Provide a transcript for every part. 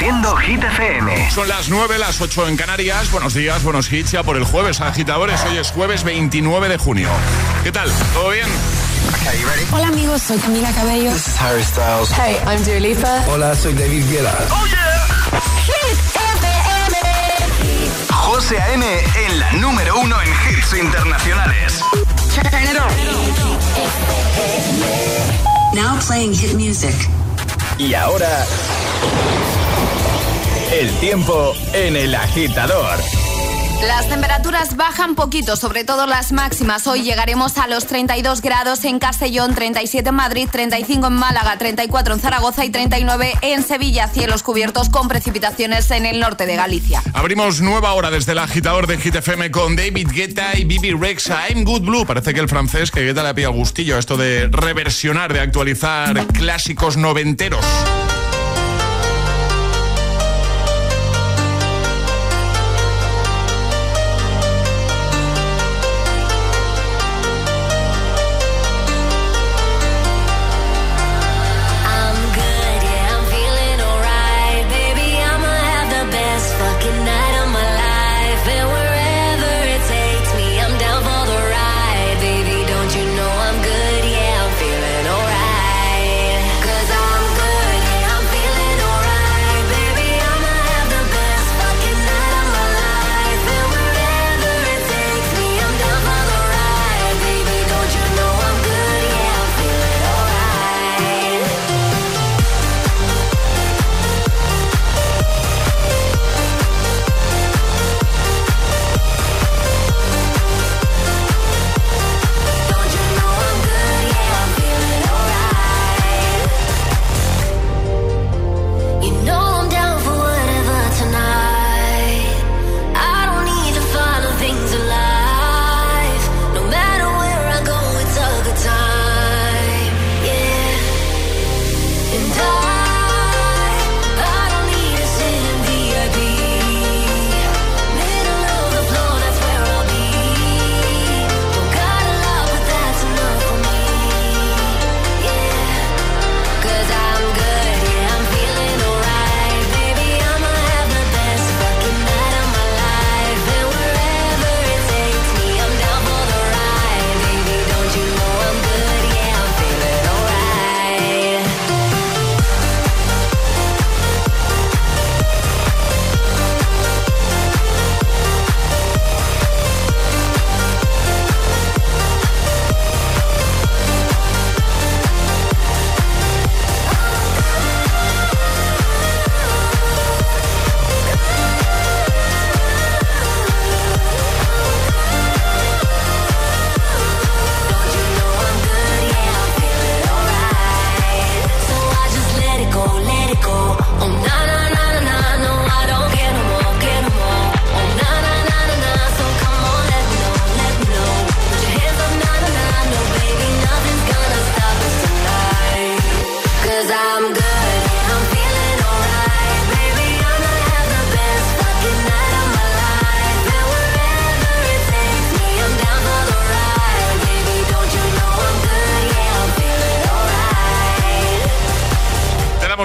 Reproduciendo Hit FM. Son las 9, las 8 en Canarias. Buenos días, buenos hits ya por el jueves, agitadores. Hoy es jueves 29 de junio. ¿Qué tal? ¿Todo bien? Hola amigos, soy Camila Cabello. This is Harry Styles. Hey, I'm Dua Lipa. Hola, soy David Guetta. Oh yeah. Hit FM. José A.M. en la número uno en hits internacionales. Now playing hit music. Y ahora el tiempo en el agitador. Las temperaturas bajan poquito, sobre todo las máximas. Hoy llegaremos a los 32 grados en Castellón, 37 en Madrid, 35 en Málaga, 34 en Zaragoza y 39 en Sevilla. Cielos cubiertos con precipitaciones en el norte de Galicia. Abrimos nueva hora desde el agitador de GTFM con David Guetta y Bibi Rexa. I'm Good Blue. Parece que el francés que Guetta le pilla gustillo esto de reversionar, de actualizar clásicos noventeros.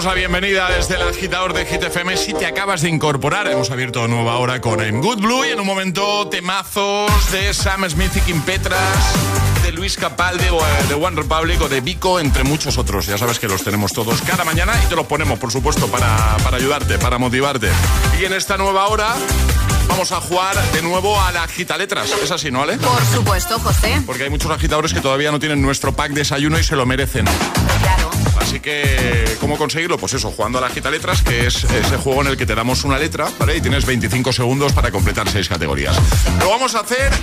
Bienvenida desde el agitador de GTFM. Si te acabas de incorporar, hemos abierto nueva hora con En Good Blue y en un momento temazos de Sam Smith y Kim Petras, de Luis Capalde, de One Republic o de Vico, entre muchos otros. Ya sabes que los tenemos todos cada mañana y te los ponemos, por supuesto, para, para ayudarte, para motivarte. Y en esta nueva hora vamos a jugar de nuevo a la agita letras. ¿Es así, no, Ale? Por supuesto, José. Porque hay muchos agitadores que todavía no tienen nuestro pack desayuno y se lo merecen. Claro. Que, ¿cómo conseguirlo? Pues eso, jugando a la agita letras, que es ese juego en el que te damos una letra, ¿vale? Y tienes 25 segundos para completar seis categorías. Lo vamos a hacer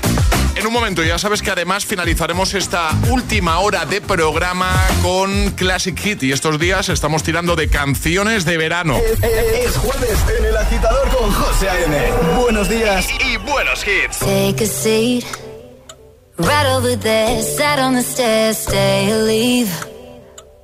en un momento. Ya sabes que además finalizaremos esta última hora de programa con Classic Hit. Y estos días estamos tirando de canciones de verano. Es, jueves en el agitador con José A.M. Buenos días y, buenos hits. Take a seat. Right over there, sat on the stairs, stay or leave.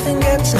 nothing gets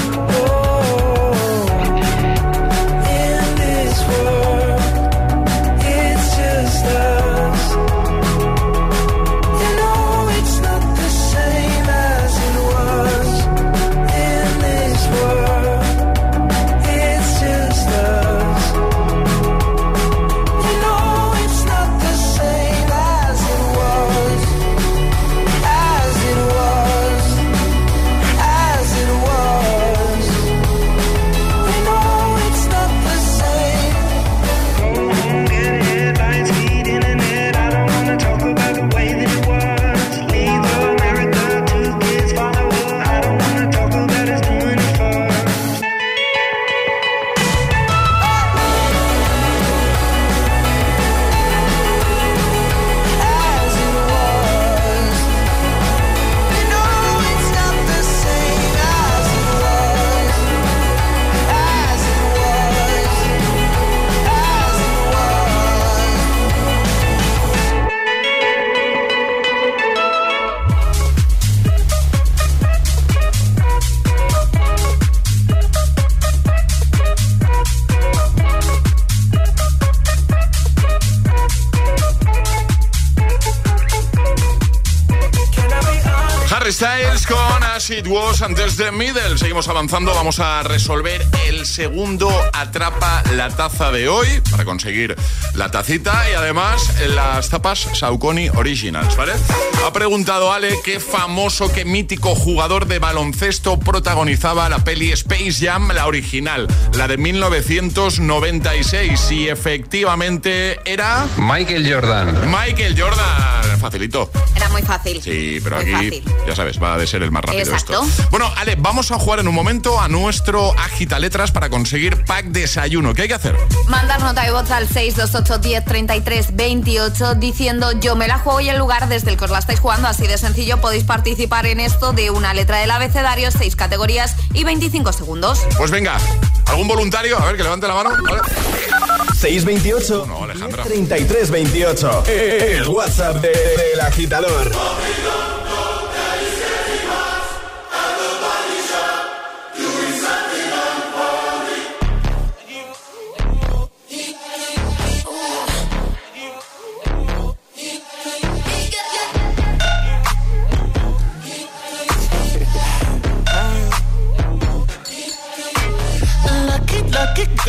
It Was antes de Middle. Seguimos avanzando, vamos a resolver el segundo Atrapa la Taza de hoy para conseguir la tacita y además las tapas Saucony Originals, ¿vale? Ha preguntado Ale qué famoso, qué mítico jugador de baloncesto protagonizaba la peli Space Jam, la original, la de 1996. Y efectivamente era... Michael Jordan. Michael Jordan. Facilito. Era muy fácil. Sí, pero Muy aquí, fácil. ya sabes, va a de ser el más rápido Exacto. esto. Bueno, Ale, vamos a jugar en un momento a nuestro Agita Letras para conseguir pack desayuno. ¿Qué hay que hacer? Mandar nota de voz al 628 10 33 28 diciendo yo me la juego y el lugar desde el la estáis jugando. Así de sencillo podéis participar en esto de una letra del abecedario, seis categorías y 25 segundos. Pues venga, ¿algún voluntario? A ver, que levante la mano. Vale. 628 No, Alejandra. 33 28. El WhatsApp de- del agitador.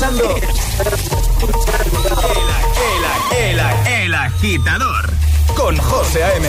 Escuchando el, el, el, el agitador con José A.M.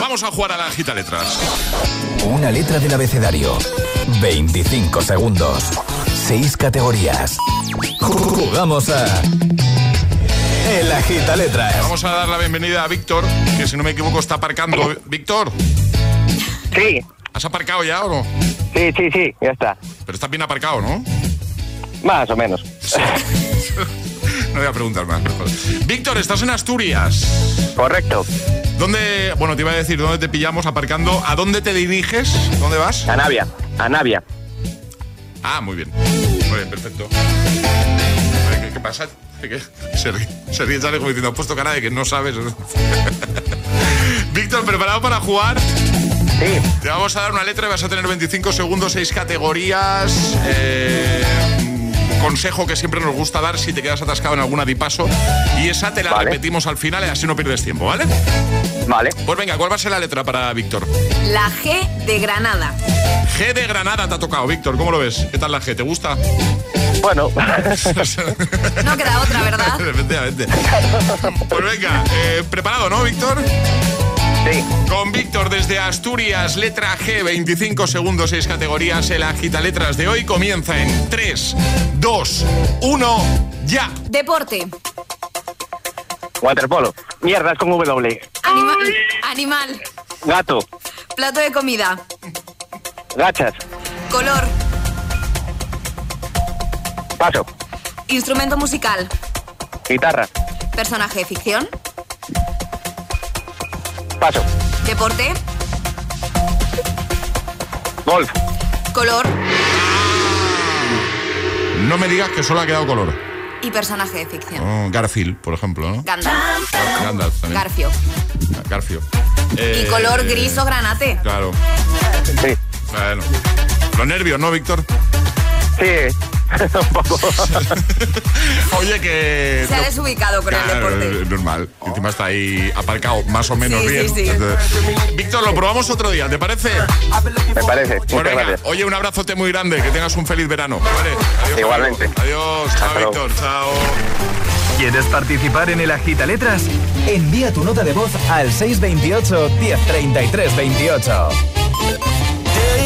Vamos a jugar a la gita letras. Una letra del abecedario. 25 segundos. 6 categorías. Jugamos a. El agita letras. Vamos a dar la bienvenida a Víctor, que si no me equivoco está aparcando. Víctor, Sí, ¿has aparcado ya o no? sí, sí, sí, ya está. Pero estás bien aparcado, ¿no? Más o menos. No voy a preguntar más. mejor. Víctor, estás en Asturias. Correcto. ¿Dónde, bueno, te iba a decir dónde te pillamos aparcando? ¿A dónde te diriges? ¿Dónde vas? A Navia, a Navia. Ah, muy bien. Muy bien, perfecto. ¿Qué, qué pasa? ¿Qué? Se ríe, se ríe Charlie como diciendo, has puesto cara de que no sabes. Víctor, ¿preparado para jugar? Sí, Te vamos a dar una letra y vas a tener 25 segundos, 6 categorías. eh, consejo que siempre nos gusta dar si te quedas atascado en alguna dipaso. Y esa te la Vale. repetimos al final y así no pierdes tiempo, ¿vale? vale. Pues venga, ¿cuál va a ser la letra para Víctor? La G de Granada. G de Granada te ha tocado, Víctor. ¿Cómo lo ves? ¿Qué tal la G? ¿Te gusta? Bueno, No queda otra, ¿verdad? Efectivamente. Pues venga, eh, ¿preparado, no, Víctor? Sí. Con Víctor desde Asturias, letra G, 25 segundos, 6 categorías. El agita letras de hoy comienza en 3, 2, 1, ya. Deporte. Waterpolo. Mierdas con W. Anima- animal. Gato. Plato de comida. Gachas. Color. Paso. Instrumento musical. Guitarra. Personaje de ficción. Paso. Deporte. Golf. Color. No me digas que solo ha quedado color. Y personaje de ficción. Oh, Garfield, por ejemplo, ¿no? Gandalf. Gandalf también. Garfio. Garfio. Y Eh, color gris o granate. Claro. Sí. Bueno. Los nervios, ¿no, Víctor? Sí. Un poco. Oye, que... Se ha desubicado con el Claro, deporte. es normal. Encima está ahí aparcado más o menos Sí, bien. sí. Víctor, lo probamos otro día, ¿te parece? Me parece. Muchas venga, oye, un abrazote muy grande, que tengas un feliz verano. Vale, adiós. Igualmente. Adiós, chao, Hasta luego. Víctor, chao. ¿Quieres participar en el agita letras? Envía tu nota de voz al 628 1033 28.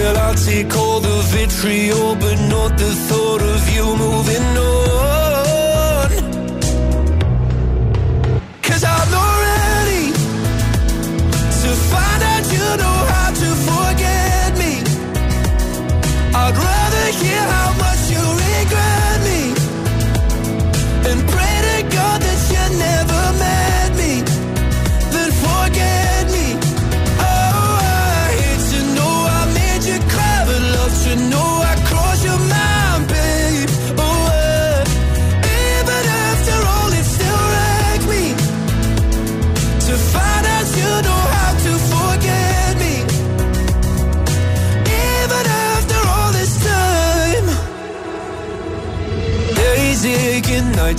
Well, I'll take all the vitriol, but not the thought of you moving on.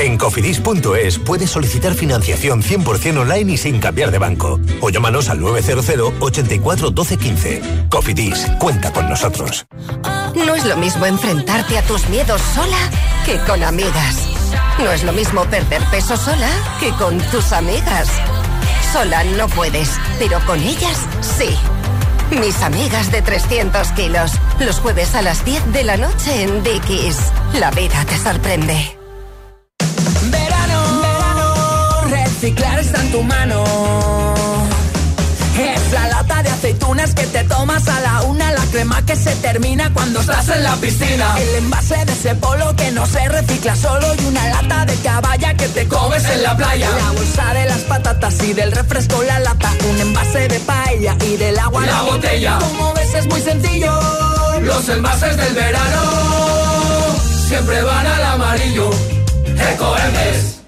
En cofidis.es puedes solicitar financiación 100% online y sin cambiar de banco. O llámanos al 900 84 12 15. Cofidis, cuenta con nosotros. No es lo mismo enfrentarte a tus miedos sola que con amigas. No es lo mismo perder peso sola que con tus amigas. Sola no puedes, pero con ellas sí. Mis amigas de 300 kilos. Los jueves a las 10 de la noche en Dickies. La vida te sorprende. Reciclar está en tu mano. Es la lata de aceitunas que te tomas a la una, la crema que se termina cuando estás en la piscina. El envase de ese polo que no se recicla solo y una lata de caballa que te comes en la playa. La bolsa de las patatas y del refresco la lata, un envase de paella y del agua la botella. Como ves es muy sencillo. Los envases del verano siempre van al amarillo. Ecoembes.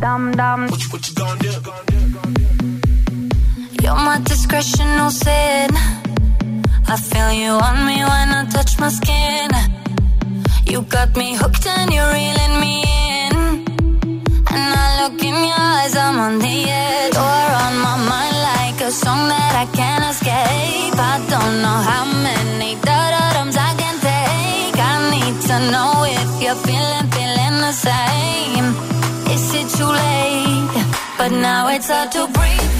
Dum dum. You're my discretional sin. I feel you on me when I touch my skin. You got me hooked and you're reeling me in. And I look in your eyes, I'm on the edge. You're on my mind like a song that I can't escape. I don't know how many da-da-dums I can take. I need to know same. Is it too late? But now it's hard to breathe.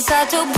It's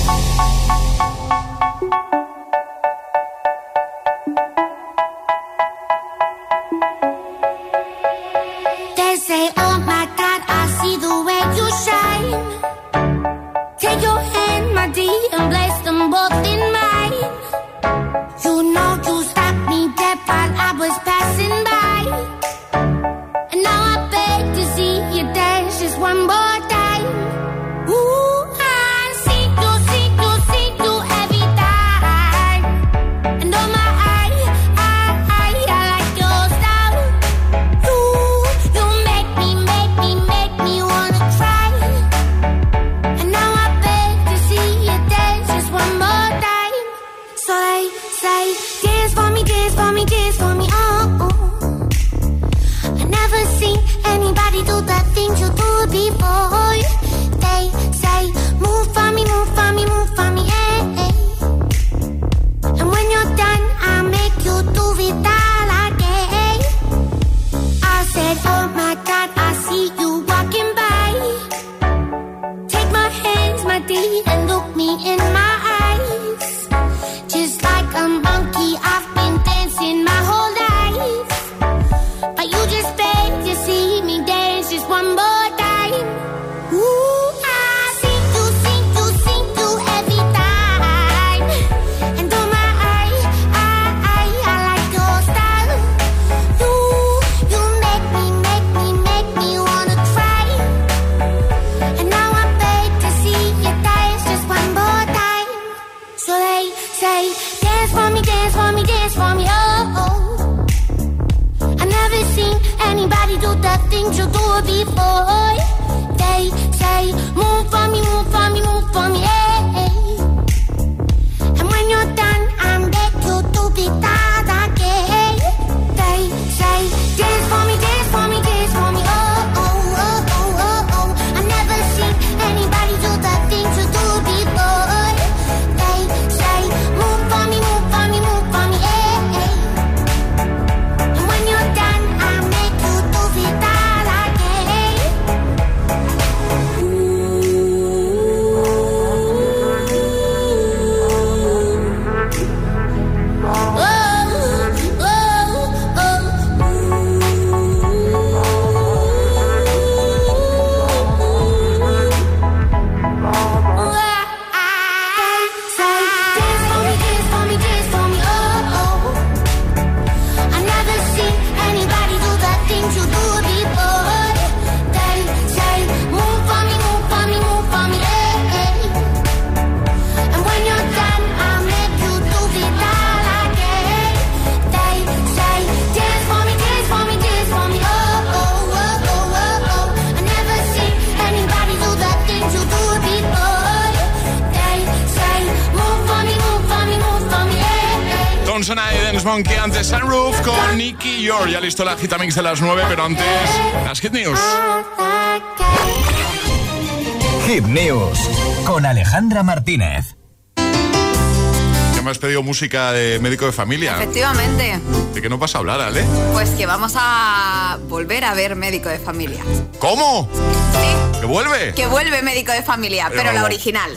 Gitamix de las 9, pero antes las Hit News. Hit News con Alejandra Martínez. Ya me has pedido música de médico de familia. Efectivamente. ¿De qué no vas a hablar, Ale? Pues que vamos a volver a ver médico de familia. ¿Cómo? Sí. ¿Que vuelve? Que vuelve médico de familia, Pero pero la original.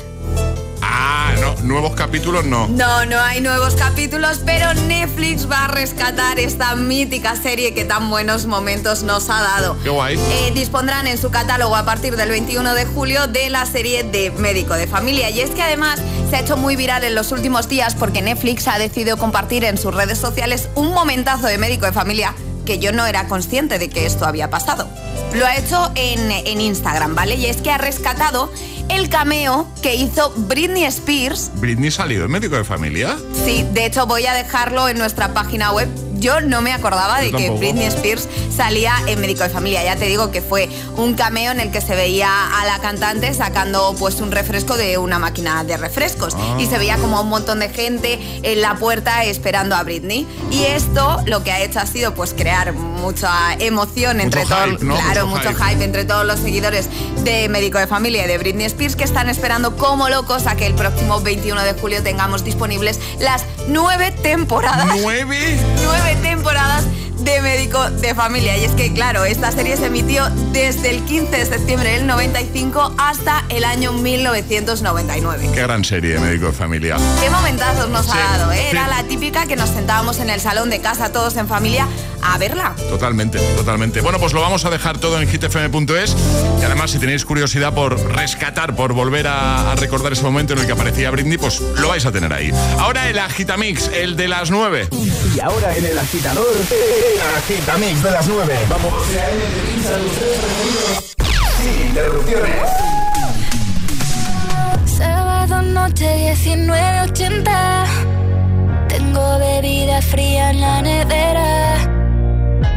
Nuevos capítulos no. No, no hay nuevos capítulos, pero Netflix va a rescatar esta mítica serie que tan buenos momentos nos ha dado. Qué guay. Eh, dispondrán en su catálogo a partir del 21 de julio de la serie de Médico de Familia. Y es que además se ha hecho muy viral en los últimos días porque Netflix ha decidido compartir en sus redes sociales un momentazo de Médico de Familia que yo no era consciente de que esto había pasado. Lo ha hecho en, en Instagram, ¿vale? Y es que ha rescatado el cameo que hizo Britney Spears ¿Britney salió en médico de familia? Sí, de hecho voy a dejarlo en nuestra página web. Yo no me acordaba de que. Britney Spears salía en Médico de Familia. Ya te digo que fue un cameo en el que se veía a la cantante sacando pues un refresco de una máquina de refrescos Ah. y se veía como un montón de gente en la puerta esperando a Britney. Y esto lo que ha hecho ha sido pues crear mucha emoción entre todos, claro, Mucho mucho hype. hype entre todos los seguidores de Médico de Familia y de Britney Spears que están esperando como locos a que el próximo 21 de julio tengamos disponibles las nueve temporadas. ¿Nueve? Nueve temporadas de Médico de Familia. Y es que, claro, esta serie se emitió desde el 15 de septiembre del 95 hasta el año 1999. Qué gran serie, médico de familia. Qué momentazos nos Sí, ha dado, ¿eh? Era la típica que nos sentábamos en el salón de casa todos en familia a verla. Totalmente, totalmente. Bueno, pues lo vamos a dejar todo en hitfm.es y además si tenéis curiosidad por rescatar, por volver a, a recordar ese momento en el que aparecía Britney, pues lo vais a tener ahí. Ahora el Agitamix, el de las 9. Y ahora en el agitador, el agitamix de las 9. Vamos. Sin interrupciones. Sábado noche 19.80 Tengo bebida fría en la nevera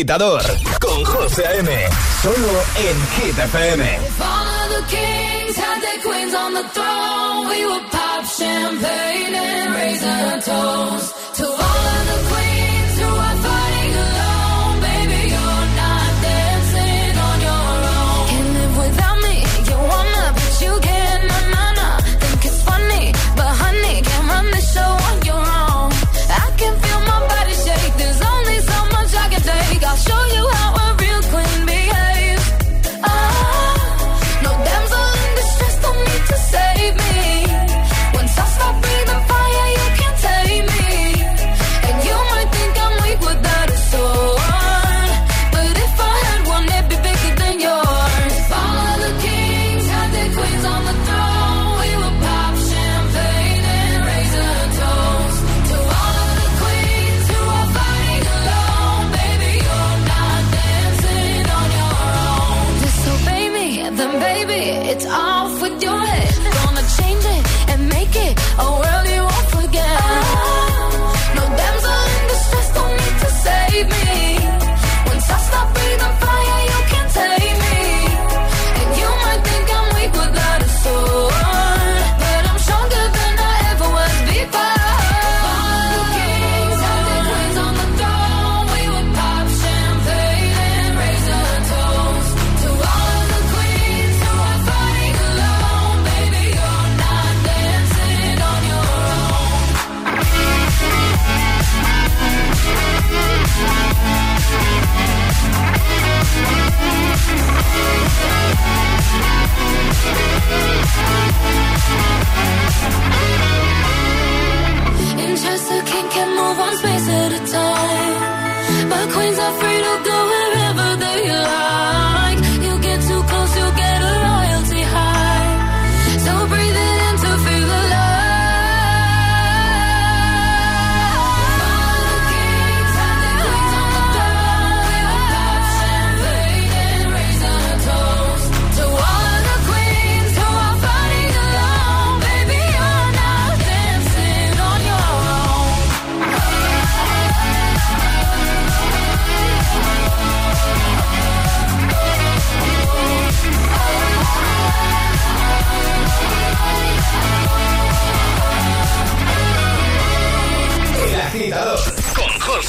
agitador con José A.M. Solo en Hit FM. If all of the kings had their queens on the throne, we would pop champagne and raise our toast to all of the queens.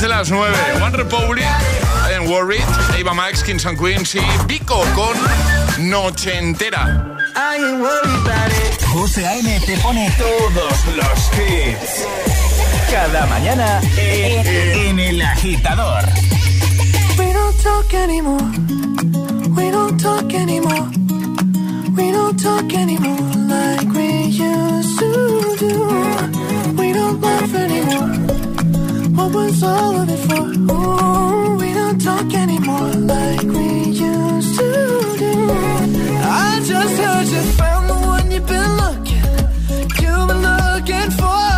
6 de las 9. One Republic, I Am Worried, Eva Max, Kings and Queens y Vico con Noche Entera. José A.M. te pone todos los hits. Cada mañana en, en El Agitador. We don't talk anymore. We don't talk anymore. We don't talk anymore like we used to do. We don't laugh anymore. What was all of it for? Ooh, we don't talk anymore like we used to do. I just heard you found the one you've been looking. You've been looking for.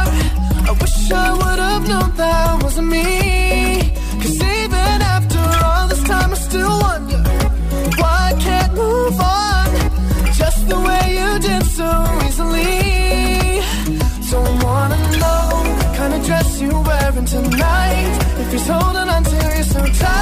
I wish I would have known that wasn't me.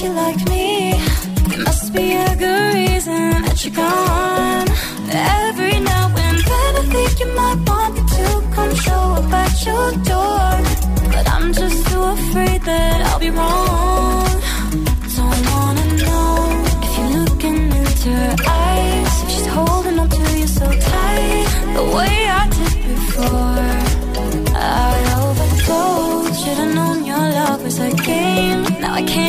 you like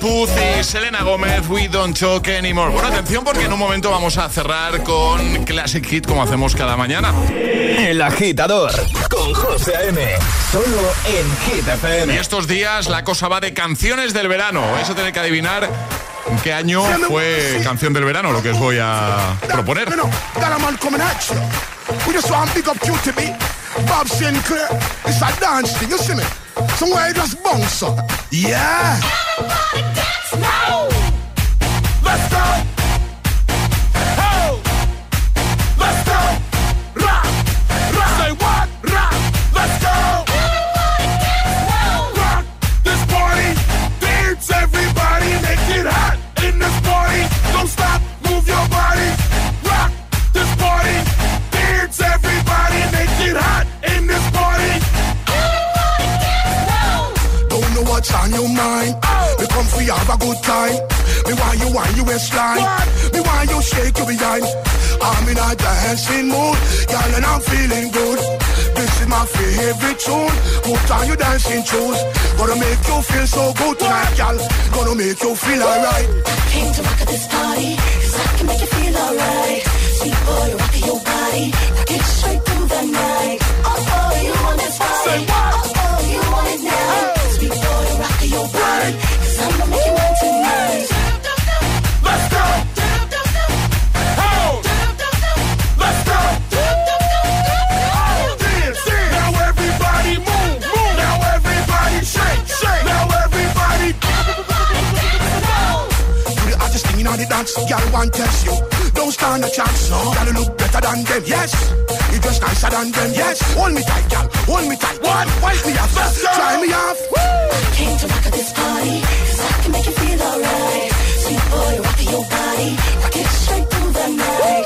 Puth y Selena Gómez, We Don't Talk Anymore. Bueno, atención porque en un momento vamos a cerrar con Classic Hit como hacemos cada mañana. El agitador con José A.M. Solo en Hit FM. Y estos días la cosa va de canciones del verano. Eso tener que adivinar en qué año fue canción del verano lo que os voy a proponer. Bob Sinclair. It's a dance thing, you see me? Somewhere just bounce up. Yeah. Everybody on your mind. We come for have a good time. Me want you want you waistline. Me want you shake your behind. I'm in a dancing mood, girl, and I'm feeling good. This is my favorite tune. Put on your dancing shoes. Gonna make you feel so good tonight, girl. Gonna make you feel alright. Came to rock at this party, cause I can make you feel alright. Sweet boy, rock your body, rock it straight through the night. Oh, oh, you want this party? Say what? Oh, oh. The dance, want test you. Don't stand a chance, no. You look better than them, yes. You dress nicer than them, yes. Hold me tight, girl. Hold me tight. What? Wipe me off, try me off. Came to rock at this party, cause I can make you feel alright. Sweet boy, rock your body, rock it straight through the night. Oh,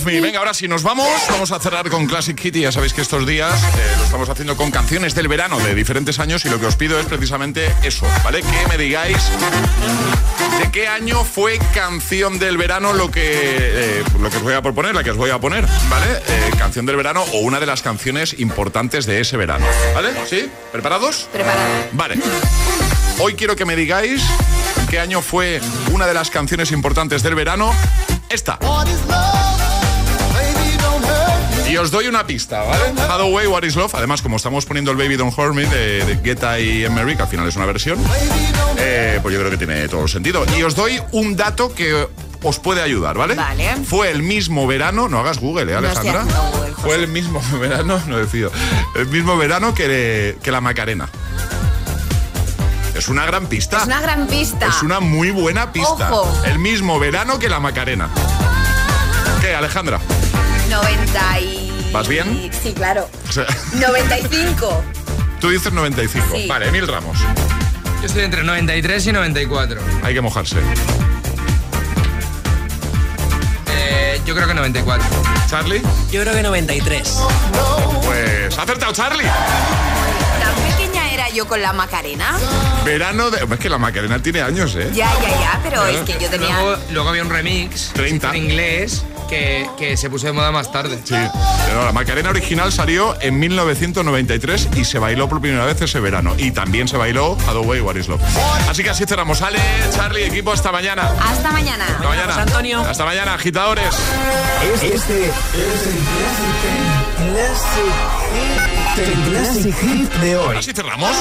Love Me. Venga, ahora sí nos vamos. Vamos a cerrar con Classic Kitty. Ya sabéis que estos días eh, lo estamos haciendo con canciones del verano de diferentes años y lo que os pido es precisamente eso, ¿vale? Que me digáis de qué año fue canción del verano lo que, eh, lo que os voy a proponer, la que os voy a poner, ¿vale? Eh, canción del verano o una de las canciones importantes de ese verano, ¿vale? ¿Sí? ¿Preparados? Preparado. Vale. Hoy quiero que me digáis en qué año fue una de las canciones importantes del verano. Esta. Y os doy una pista, ¿vale? Hathaway, What is Love. Además, como estamos poniendo el Baby Don't Hurt Me de, de Guetta y Emery, que al final es una versión, eh, pues yo creo que tiene todo el sentido. Y os doy un dato que os puede ayudar, ¿vale? Vale. Fue el mismo verano, no hagas Google, ¿eh, Alejandra? Google, Fue el mismo verano, no decido, el mismo verano que, que la Macarena. Es una gran pista. Es una gran pista. Es una muy buena pista. Ojo. El mismo verano que la Macarena. ¿Qué, Alejandra? 90 y... ¿Vas bien? Sí, claro. O sea, 95. tú dices 95. Sí. Vale, Emil Ramos. Yo estoy entre 93 y 94. Hay que mojarse. Eh, yo creo que 94. ¿Charlie? Yo creo que 93. Pues ha acertado Charlie. ¿Tan pequeña era yo con la Macarena? Verano de... Es que la Macarena tiene años, ¿eh? Ya, ya, ya, pero es que yo tenía... Luego, luego había un remix 30. en inglés que, que se puso de moda más tarde. Sí, pero la Macarena original salió en 1993 y se bailó por primera vez ese verano. Y también se bailó Hathaway What is Love. Así que así cerramos. Ale, Charlie, equipo, hasta mañana. Hasta mañana. Hasta mañana. Antonio. Hasta mañana, agitadores. Este es el Classic Hit. El Classic Hit de hoy. Así cerramos.